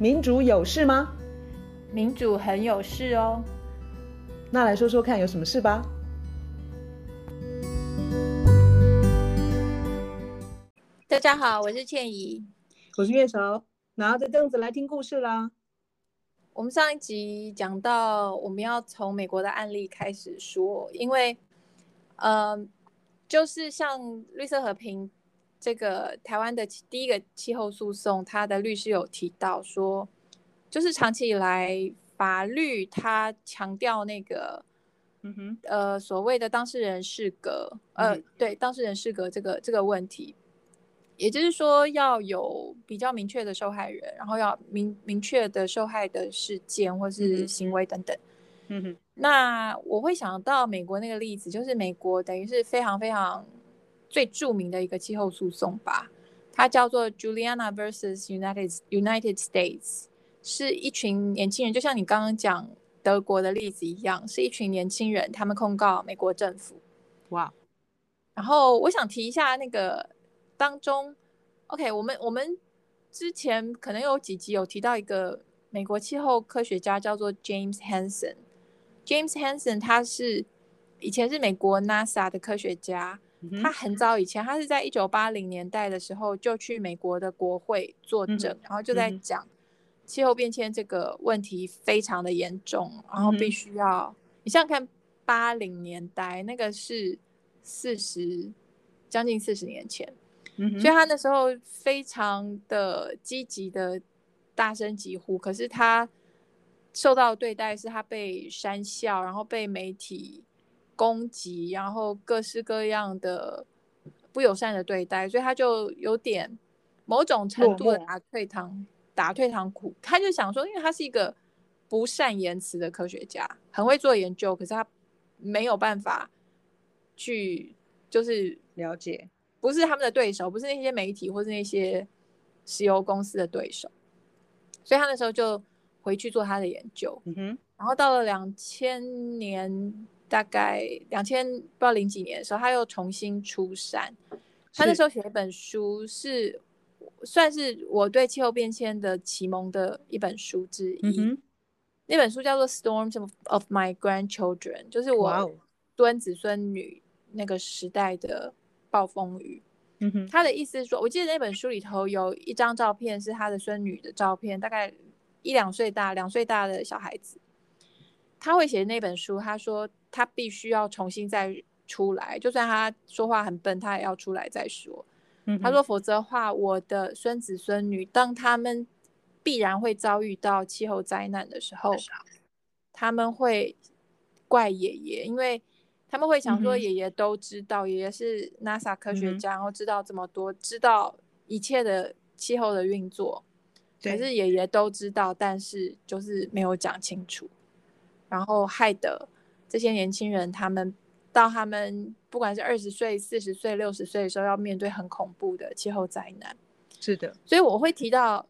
民主有事吗？民主很有事哦。那来说说看，有什么事吧？大家好，我是倩怡，我是月韶，拿着凳子来听故事啦。我们上一集讲到，我们要从美国的案例开始说，因为，呃，就是像绿色和平。这个台湾的第一个气候诉讼，他的律师有提到说，就是长期以来法律他强调那个，嗯哼，呃，所谓的当事人适格，呃，嗯、对，当事人适格这个这个问题，也就是说要有比较明确的受害人，然后要明明确的受害的事件或是行为等等，嗯哼，那我会想到美国那个例子，就是美国等于是非常非常。最著名的一个气候诉讼吧，它叫做 Juliana versus United United States，是一群年轻人，就像你刚刚讲德国的例子一样，是一群年轻人，他们控告美国政府。哇.然后我想提一下那个当中，OK，我们我们之前可能有几集有提到一个美国气候科学家叫做 James Hansen。James Hansen 他是以前是美国 NASA 的科学家。他很早以前，他是在一九八零年代的时候就去美国的国会作证，嗯、然后就在讲气候变迁这个问题非常的严重，嗯、然后必须要你想想看，八零年代那个是四十将近四十年前，嗯、所以他那时候非常的积极的大声疾呼，可是他受到的对待是他被讪笑，然后被媒体。攻击，然后各式各样的不友善的对待，所以他就有点某种程度的打退堂，打退堂鼓。他就想说，因为他是一个不善言辞的科学家，很会做研究，可是他没有办法去就是了解，不是他们的对手，不是那些媒体或是那些石油公司的对手，所以他那时候就回去做他的研究。嗯哼，然后到了两千年。大概两千不知道零几年的时候，他又重新出山。他那时候写一本书，是算是我对气候变迁的启蒙的一本书之一。嗯、那本书叫做《Storms of My Grandchildren》，就是我孙子孙女那个时代的暴风雨。嗯、哼他的意思是说，我记得那本书里头有一张照片是他的孙女的照片，大概一两岁大、两岁大的小孩子。他会写那本书，他说。他必须要重新再出来，就算他说话很笨，他也要出来再说。嗯、他说，否则的话，我的孙子孙女当他们必然会遭遇到气候灾难的时候，他们会怪爷爷，因为他们会想说，爷爷都知道，爷爷、嗯、是 NASA 科学家，然后知道这么多，知道一切的气候的运作，可是爷爷都知道，但是就是没有讲清楚，然后害得。这些年轻人，他们到他们不管是二十岁、四十岁、六十岁的时候，要面对很恐怖的气候灾难。是的，所以我会提到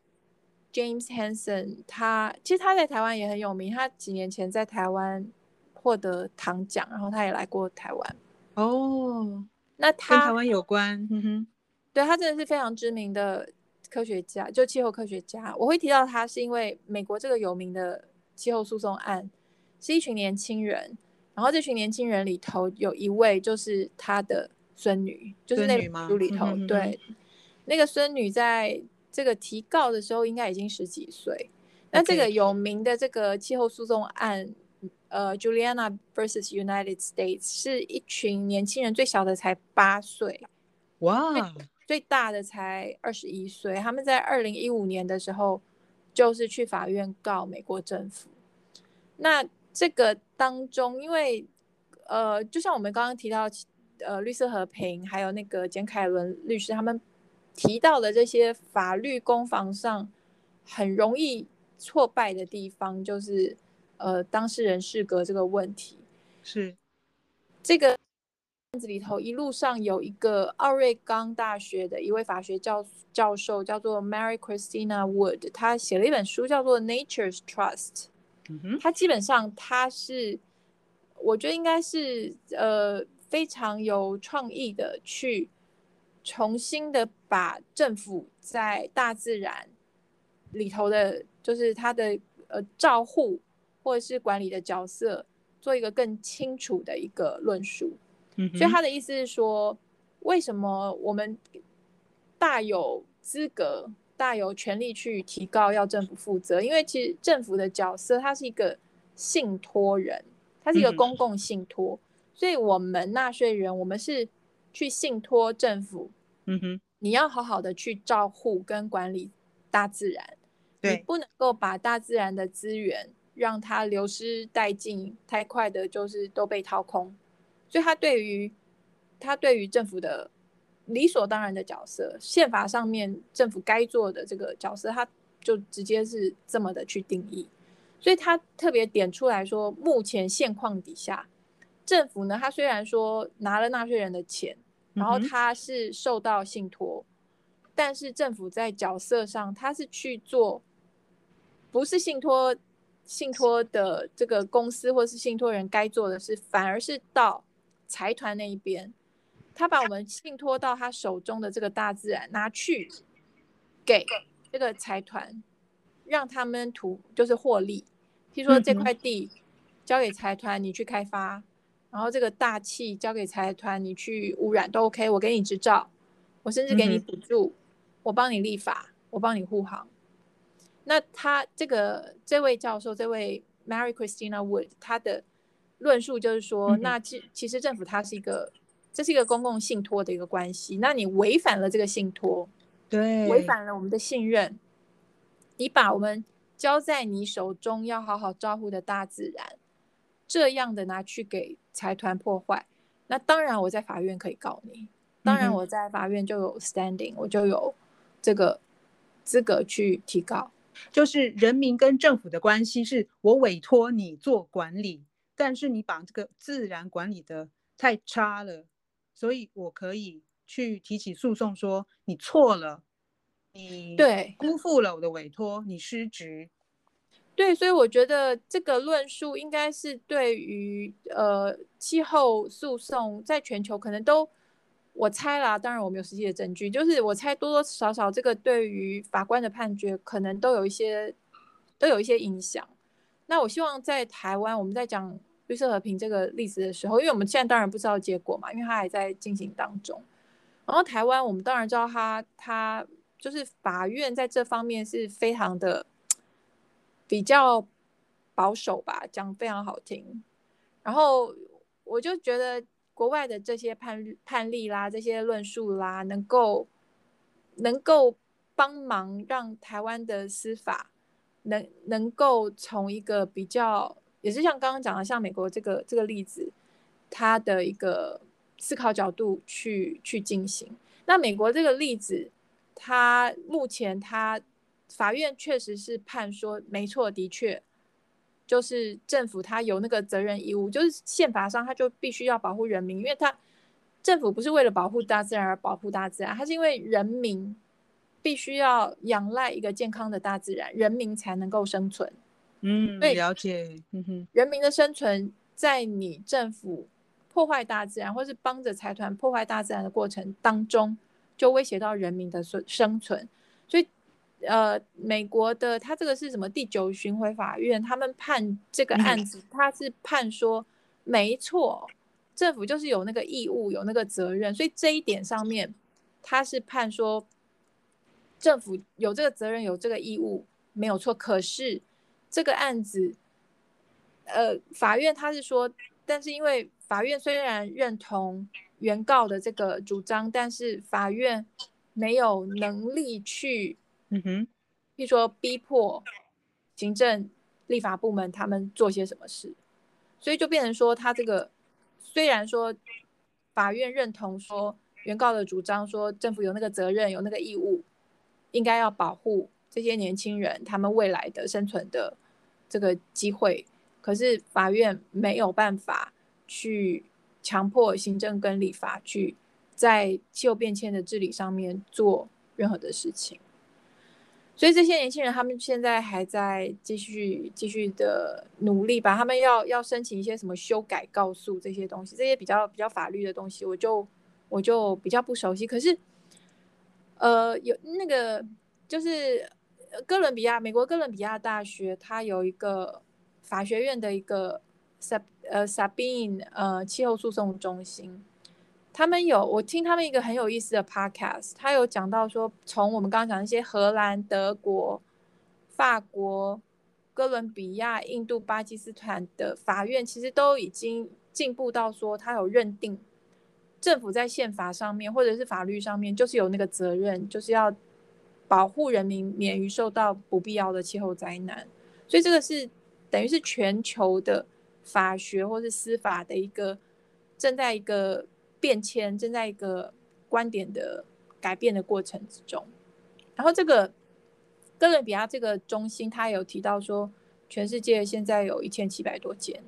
James Hansen，他其实他在台湾也很有名。他几年前在台湾获得唐奖，然后他也来过台湾。哦，那他跟台湾有关？嗯哼，对，他真的是非常知名的科学家，就气候科学家。我会提到他，是因为美国这个有名的气候诉讼案是一群年轻人。然后这群年轻人里头有一位就是他的孙女，就是那本书里头，对，那个孙女在这个提告的时候应该已经十几岁。那这个有名的这个气候诉讼案，呃，Juliana versus United States 是一群年轻人，最小的才八岁，哇最大的才二十一岁。他们在二零一五年的时候就是去法院告美国政府，那。这个当中，因为呃，就像我们刚刚提到，呃，绿色和平还有那个简凯伦律师他们提到的这些法律攻防上很容易挫败的地方，就是呃，当事人适格这个问题。是这个案子里头，一路上有一个奥瑞冈大学的一位法学教教授，叫做 Mary Christina Wood，他写了一本书，叫做《Nature's Trust》。他基本上他是，我觉得应该是呃非常有创意的去重新的把政府在大自然里头的，就是他的呃照护或者是管理的角色，做一个更清楚的一个论述。嗯，所以他的意思是说，为什么我们大有资格、大有权利去提高要政府负责？因为其实政府的角色，它是一个信托人，它是一个公共信托，嗯，所以我们纳税人，我们是去信托政府。嗯哼。你要好好的去照护跟管理大自然，你不能够把大自然的资源让它流失殆尽，太快的就是都被掏空。所以他对于他对于政府的理所当然的角色，宪法上面政府该做的这个角色，他就直接是这么的去定义。所以他特别点出来说，目前现况底下，政府呢，他虽然说拿了纳税人的钱。然后他是受到信托，但是政府在角色上，他是去做，不是信托信托的这个公司或是信托人该做的事，反而是到财团那一边，他把我们信托到他手中的这个大自然拿去给这个财团，让他们图就是获利。譬如说这块地交给财团，你去开发。然后这个大气交给财团，你去污染都 OK，我给你执照，我甚至给你补助，嗯、我帮你立法，我帮你护航。那他这个这位教授，这位 Mary Christina Wood，他的论述就是说，嗯、那其其实政府它是一个，这是一个公共信托的一个关系，那你违反了这个信托，对，违反了我们的信任，你把我们交在你手中要好好照顾的大自然，这样的拿去给。财团破坏，那当然我在法院可以告你，当然我在法院就有 standing，、嗯、我就有这个资格去提告。就是人民跟政府的关系是我委托你做管理，但是你把这个自然管理的太差了，所以我可以去提起诉讼说你错了，你对辜负了我的委托，你失职。对，所以我觉得这个论述应该是对于呃气候诉讼在全球可能都，我猜啦，当然我没有实际的证据，就是我猜多多少少这个对于法官的判决可能都有一些都有一些影响。那我希望在台湾我们在讲绿色和平这个例子的时候，因为我们现在当然不知道结果嘛，因为它还在进行当中。然后台湾我们当然知道它它就是法院在这方面是非常的。比较保守吧，讲非常好听。然后我就觉得国外的这些判判例啦，这些论述啦，能够能够帮忙让台湾的司法能能够从一个比较，也是像刚刚讲的，像美国这个这个例子，它的一个思考角度去去进行。那美国这个例子，它目前它。法院确实是判说没错，的确，就是政府他有那个责任义务，就是宪法上他就必须要保护人民，因为他政府不是为了保护大自然而保护大自然，他是因为人民必须要仰赖一个健康的大自然，人民才能够生存。嗯，对，了解。嗯哼，人民的生存在你政府破坏大自然，或是帮着财团破坏大自然的过程当中，就威胁到人民的生生存，所以。呃，美国的他这个是什么？第九巡回法院他们判这个案子，他是判说没错，政府就是有那个义务，有那个责任，所以这一点上面他是判说政府有这个责任，有这个义务没有错。可是这个案子，呃，法院他是说，但是因为法院虽然认同原告的这个主张，但是法院没有能力去。嗯哼，譬如说逼迫行政、立法部门他们做些什么事，所以就变成说，他这个虽然说法院认同说原告的主张，说政府有那个责任、有那个义务，应该要保护这些年轻人他们未来的生存的这个机会，可是法院没有办法去强迫行政跟立法去在气候变迁的治理上面做任何的事情。所以这些年轻人，他们现在还在继续继续的努力吧。他们要要申请一些什么修改告诉这些东西，这些比较比较法律的东西，我就我就比较不熟悉。可是，呃，有那个就是哥伦比亚，美国哥伦比亚大学，它有一个法学院的一个 Sab 呃 Sabine 呃气候诉讼中心，他们有我听他们一个很有意思的 podcast，他有讲到说，从我们刚刚讲那些荷兰、德国、法国、哥伦比亚、印度、巴基斯坦的法院，其实都已经进步到说，他有认定政府在宪法上面或者是法律上面，就是有那个责任，就是要。保护人民免于受到不必要的气候灾难，所以这个是等于是全球的法学或是司法的一个正在一个变迁，正在一个观点的改变的过程之中。然后这个哥伦比亚这个中心，他有提到说，全世界现在有一千七百多件，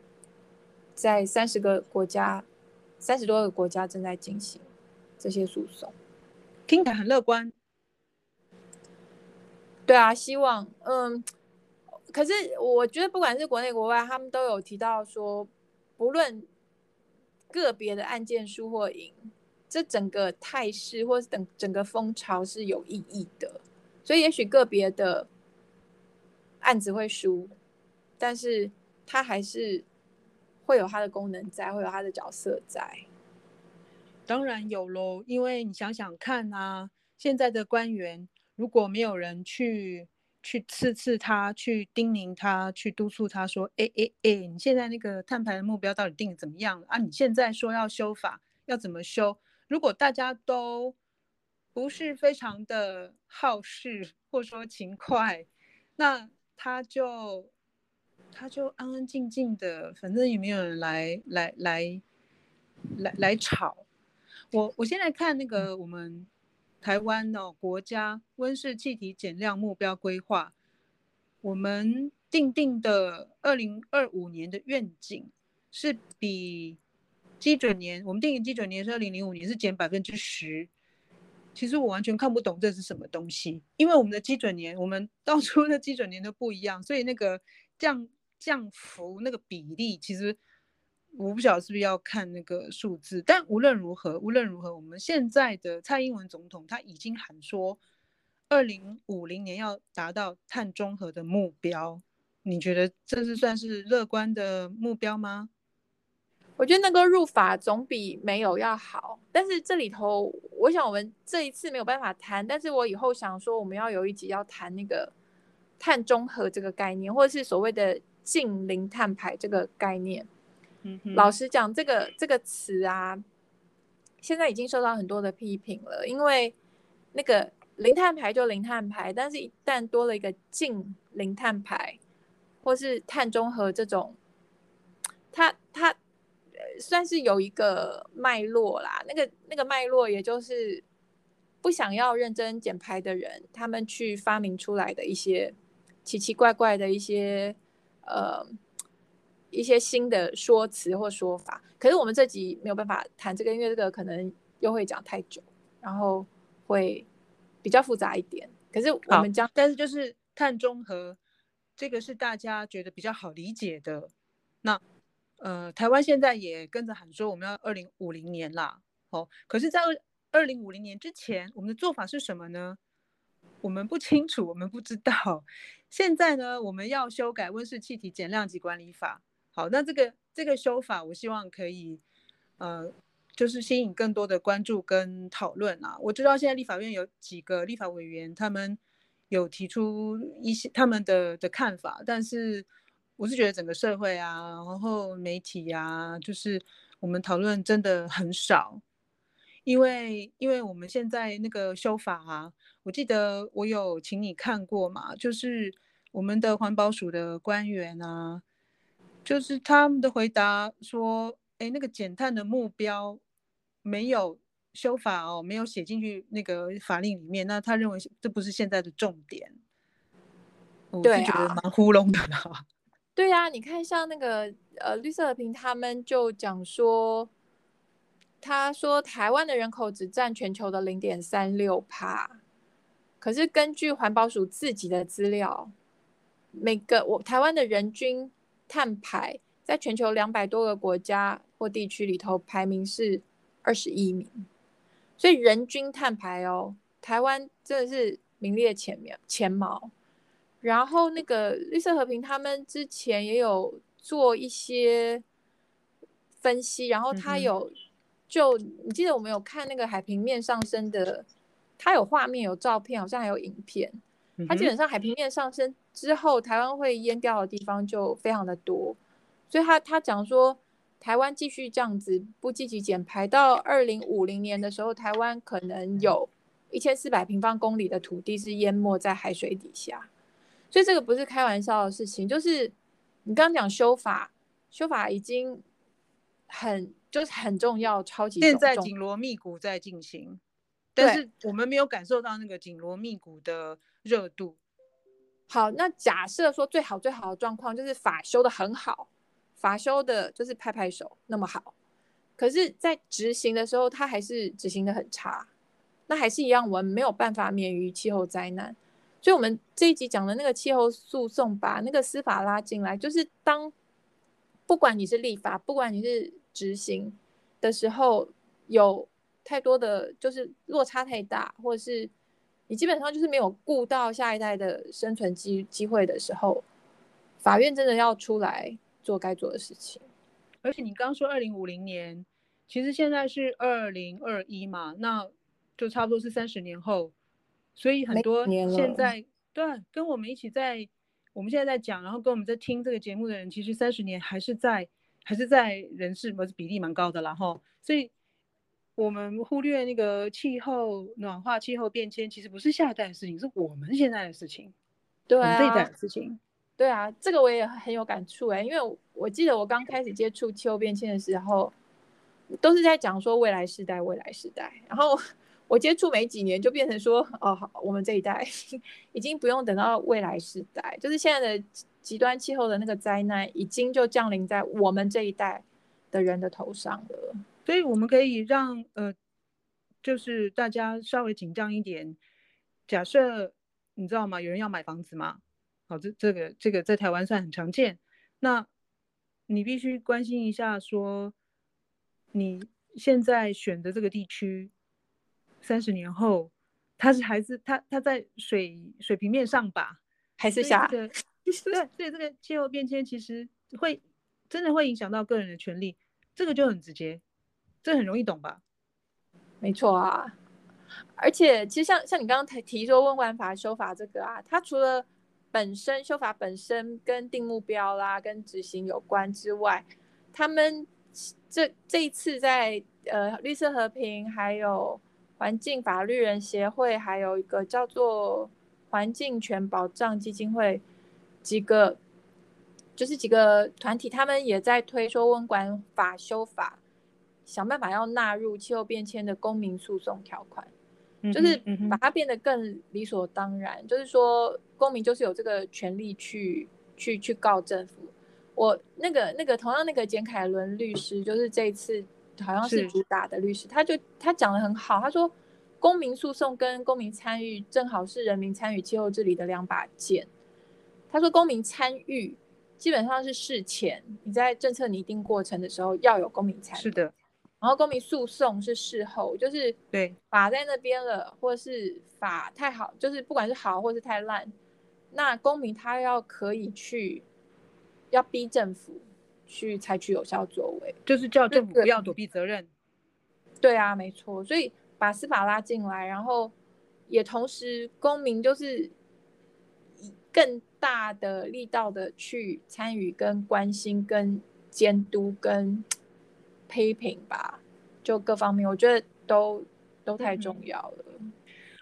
在三十个国家、三十多个国家正在进行这些诉讼，听起来很乐观。对啊，希望嗯，可是我觉得不管是国内国外，他们都有提到说，不论个别的案件输或赢，这整个态势或是等整个风潮是有意义的。所以也许个别的案子会输，但是它还是会有它的功能在，会有它的角色在。当然有喽，因为你想想看啊，现在的官员。如果没有人去去刺刺他，去叮咛他，去督促他说：“哎哎哎，你现在那个碳排的目标到底定的怎么样啊？你现在说要修法，要怎么修？如果大家都不是非常的好事，或说勤快，那他就他就安安静静的，反正也没有人来来来来来吵。我我现在看那个我们。”台湾、哦、国家温室气体减量目标规划，我们定定的二零二五年的愿景是比基准年，我们定的基准年是二零零五年，是减百分之十。其实我完全看不懂这是什么东西，因为我们的基准年，我们当初的基准年都不一样，所以那个降降幅那个比例其实。我不晓得是不是要看那个数字，但无论如何，无论如何，我们现在的蔡英文总统他已经喊说，二零五零年要达到碳中和的目标。你觉得这是算是乐观的目标吗？我觉得那个入法总比没有要好，但是这里头，我想我们这一次没有办法谈，但是我以后想说，我们要有一集要谈那个碳中和这个概念，或者是所谓的近零碳排这个概念。老实讲，这个这个词啊，现在已经受到很多的批评了。因为那个零碳排就零碳排，但是一旦多了一个净零碳排，或是碳中和这种，它它算是有一个脉络啦。那个那个脉络，也就是不想要认真减排的人，他们去发明出来的一些奇奇怪怪的一些呃。一些新的说辞或说法，可是我们这集没有办法谈这个，因为这个可能又会讲太久，然后会比较复杂一点。可是我们将，但是就是碳中和，这个是大家觉得比较好理解的。那呃，台湾现在也跟着喊说我们要二零五零年啦，哦，可是，在二二零五零年之前，我们的做法是什么呢？我们不清楚，我们不知道。现在呢，我们要修改温室气体减量及管理法。好，那这个这个修法，我希望可以，呃，就是吸引更多的关注跟讨论啊。我知道现在立法院有几个立法委员，他们有提出一些他们的的看法，但是我是觉得整个社会啊，然后媒体啊，就是我们讨论真的很少，因为因为我们现在那个修法啊，我记得我有请你看过嘛，就是我们的环保署的官员啊。就是他们的回答说，哎，那个减碳的目标没有修法哦，没有写进去那个法令里面。那他认为这不是现在的重点，对啊，我是觉得蛮糊弄的啦。对呀，你看像那个呃绿色和平他们就讲说，他说台湾的人口只占全球的零点三六帕，可是根据环保署自己的资料，每个我台湾的人均。碳排在全球两百多个国家或地区里头排名是二十一名，所以人均碳排哦，台湾真的是名列前茅前茅。然后那个绿色和平他们之前也有做一些分析，然后他有、嗯、就你记得我们有看那个海平面上升的，他有画面有照片，好像还有影片。它基本上海平面上升之后，台湾会淹掉的地方就非常的多，所以他他讲说，台湾继续这样子不积极减排，到二零五零年的时候，台湾可能有一千四百平方公里的土地是淹没在海水底下，所以这个不是开玩笑的事情。就是你刚刚讲修法，修法已经很就是很重要，超级重现在紧锣密鼓在进行，但是我们没有感受到那个紧锣密鼓的。热度好，那假设说最好最好的状况就是法修得很好，法修的就是拍拍手那么好，可是，在执行的时候，它还是执行得很差，那还是一样，我们没有办法免于气候灾难。所以，我们这一集讲的那个气候诉讼，把那个司法拉进来，就是当不管你是立法，不管你是执行的时候，有太多的就是落差太大，或者是。你基本上就是没有顾到下一代的生存机机会的时候，法院真的要出来做该做的事情。而且你刚说二零五零年，其实现在是二零二一嘛，那就差不多是三十年后。所以很多现在对跟我们一起在我们现在在讲，然后跟我们在听这个节目的人，其实三十年还是在还是在人事，不是比例蛮高的啦哈。所以。我们忽略那个气候暖化、气候变迁，其实不是下一代的事情，是我们现在的事情，对啊，这一代的事情。对啊，这个我也很有感触哎，因为我记得我刚开始接触气候变迁的时候，都是在讲说未来世代、未来世代，然后我接触没几年就变成说，哦，好，我们这一代 已经不用等到未来世代，就是现在的极端气候的那个灾难已经就降临在我们这一代的人的头上了。所以我们可以让呃，就是大家稍微紧张一点。假设你知道吗？有人要买房子嘛？好，这这个这个在台湾算很常见。那你必须关心一下，说你现在选的这个地区，三十年后它是还是它它在水水平面上吧，还是下？对，所以这个气候变迁其实会真的会影响到个人的权利，这个就很直接。这很容易懂吧？没错啊，而且其实像像你刚刚提提说温管法修法这个啊，它除了本身修法本身跟定目标啦、跟执行有关之外，他们这这一次在呃绿色和平，还有环境法律人协会，还有一个叫做环境权保障基金会，几个就是几个团体，他们也在推说温管法修法。想办法要纳入气候变迁的公民诉讼条款，就是把它变得更理所当然。就是说，公民就是有这个权利去去去告政府。我那个那个同样那个简凯伦律师，就是这一次好像是主打的律师，他就他讲的很好。他说，公民诉讼跟公民参与正好是人民参与气候治理的两把剑。他说，公民参与基本上是事前你在政策拟定过程的时候要有公民参与。是的。然后公民诉讼是事后，就是对法在那边了，或者是法太好，就是不管是好或是太烂，那公民他要可以去，要逼政府去采取有效作为，就是叫政府不要躲避责任。对，对啊，没错，所以把司法拉进来，然后也同时公民就是以更大的力道的去参与、跟关心、跟监督、跟。批评吧，就各方面，我觉得都都太重要了。嗯。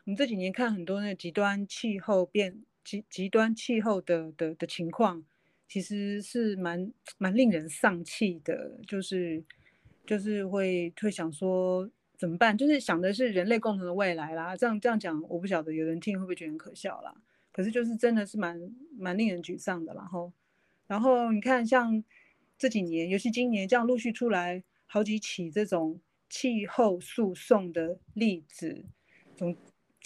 我们这几年看很多那个极端气候变极极端气候的的的情况，其实是蛮蛮令人丧气的，就是就是会会想说怎么办？就是想的是人类共同的未来啦。这样这样讲，我不晓得有人听会不会觉得很可笑啦。可是就是真的是蛮蛮令人沮丧的。然后然后你看像这几年，尤其今年这样陆续出来。好几起这种气候诉讼的例子，总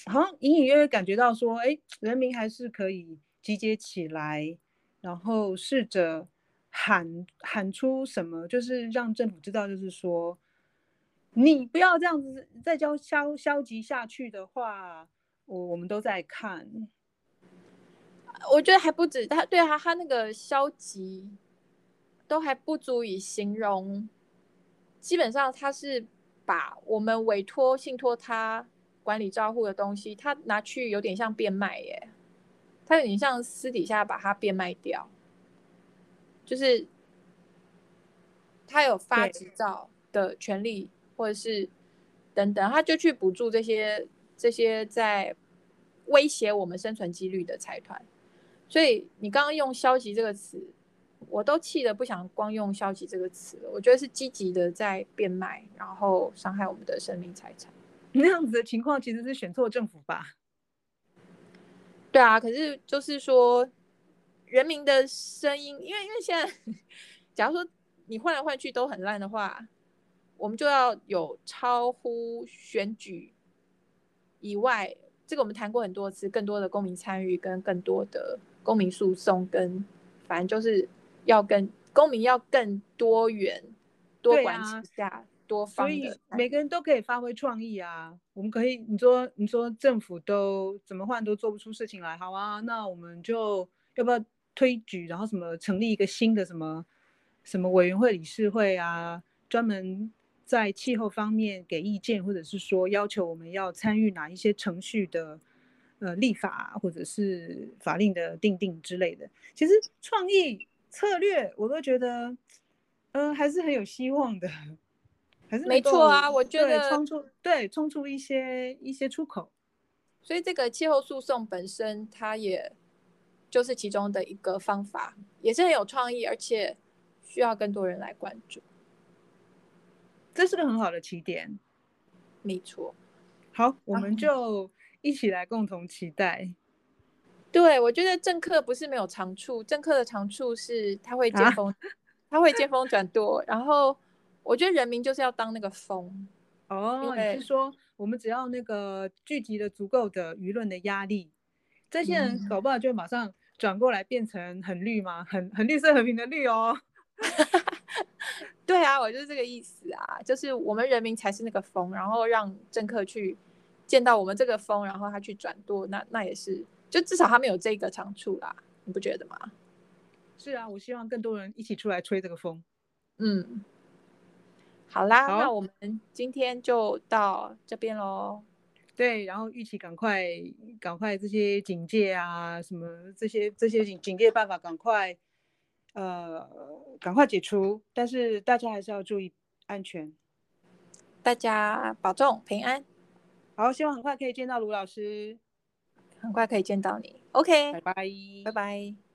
好像隐隐约约感觉到说，哎，人民还是可以集结起来，然后试着喊喊出什么，就是让政府知道，就是说，你不要这样子再消消消极下去的话，我我们都在看。我觉得还不止他，对啊，他那个消极都还不足以形容。基本上他是把我们委托信托他管理账户的东西，他拿去有点像变卖耶，他有点像私底下把它变卖掉，就是他有发执照的权利，或者是等等，他就去补助这些这些在威胁我们生存几率的财团。所以你刚刚用消极这个词，我都气得不想光用消极这个词了。我觉得是积极的在变卖，然后伤害我们的生命财产。那样子的情况其实是选错政府吧？对啊，可是就是说人民的声音，因为因为现在，假如说你换来换去都很烂的话，我们就要有超乎选举以外，这个我们谈过很多次，更多的公民参与跟更多的。公民诉讼跟，反正就是要跟公民要更多元、多管齐下、啊、多方的，所以每个人都可以发挥创意啊。我们可以，你说你说政府都怎么换都做不出事情来，好啊，那我们就要不要推举，然后什么成立一个新的什么什么委员会、理事会啊，专门在气候方面给意见，或者是说要求我们要参与哪一些程序的。呃，立法或者是法令的定定之类的，其实创意策略我都觉得，嗯、呃，还是很有希望的，还是没错啊。我觉得冲出对冲出一些一些出口，所以这个气候诉讼本身，它也就是其中的一个方法，也是很有创意，而且需要更多人来关注。这是个很好的起点，没错。好，我们就。一起来共同期待。对，我觉得政客不是没有长处，政客的长处是他会见风，啊、他会见风转舵。然后我觉得人民就是要当那个风。哦，你是说我们只要那个聚集了足够的舆论的压力，这些人搞不好就马上转过来变成很绿吗？很很绿色和平的绿哦。对啊，我就是这个意思啊，就是我们人民才是那个风，然后让政客去。见到我们这个风，然后他去转舵，那那也是，就至少他们有这个长处啦，你不觉得吗？是啊，我希望更多人一起出来吹这个风。嗯，好啦，好，那我们今天就到这边喽。对，然后预期赶快赶快这些警戒啊，什么这些这些警警戒办法赶快呃赶快解除，但是大家还是要注意安全，大家保重平安。好，希望很快可以见到卢老师，很快可以见到你。OK，拜拜，拜拜。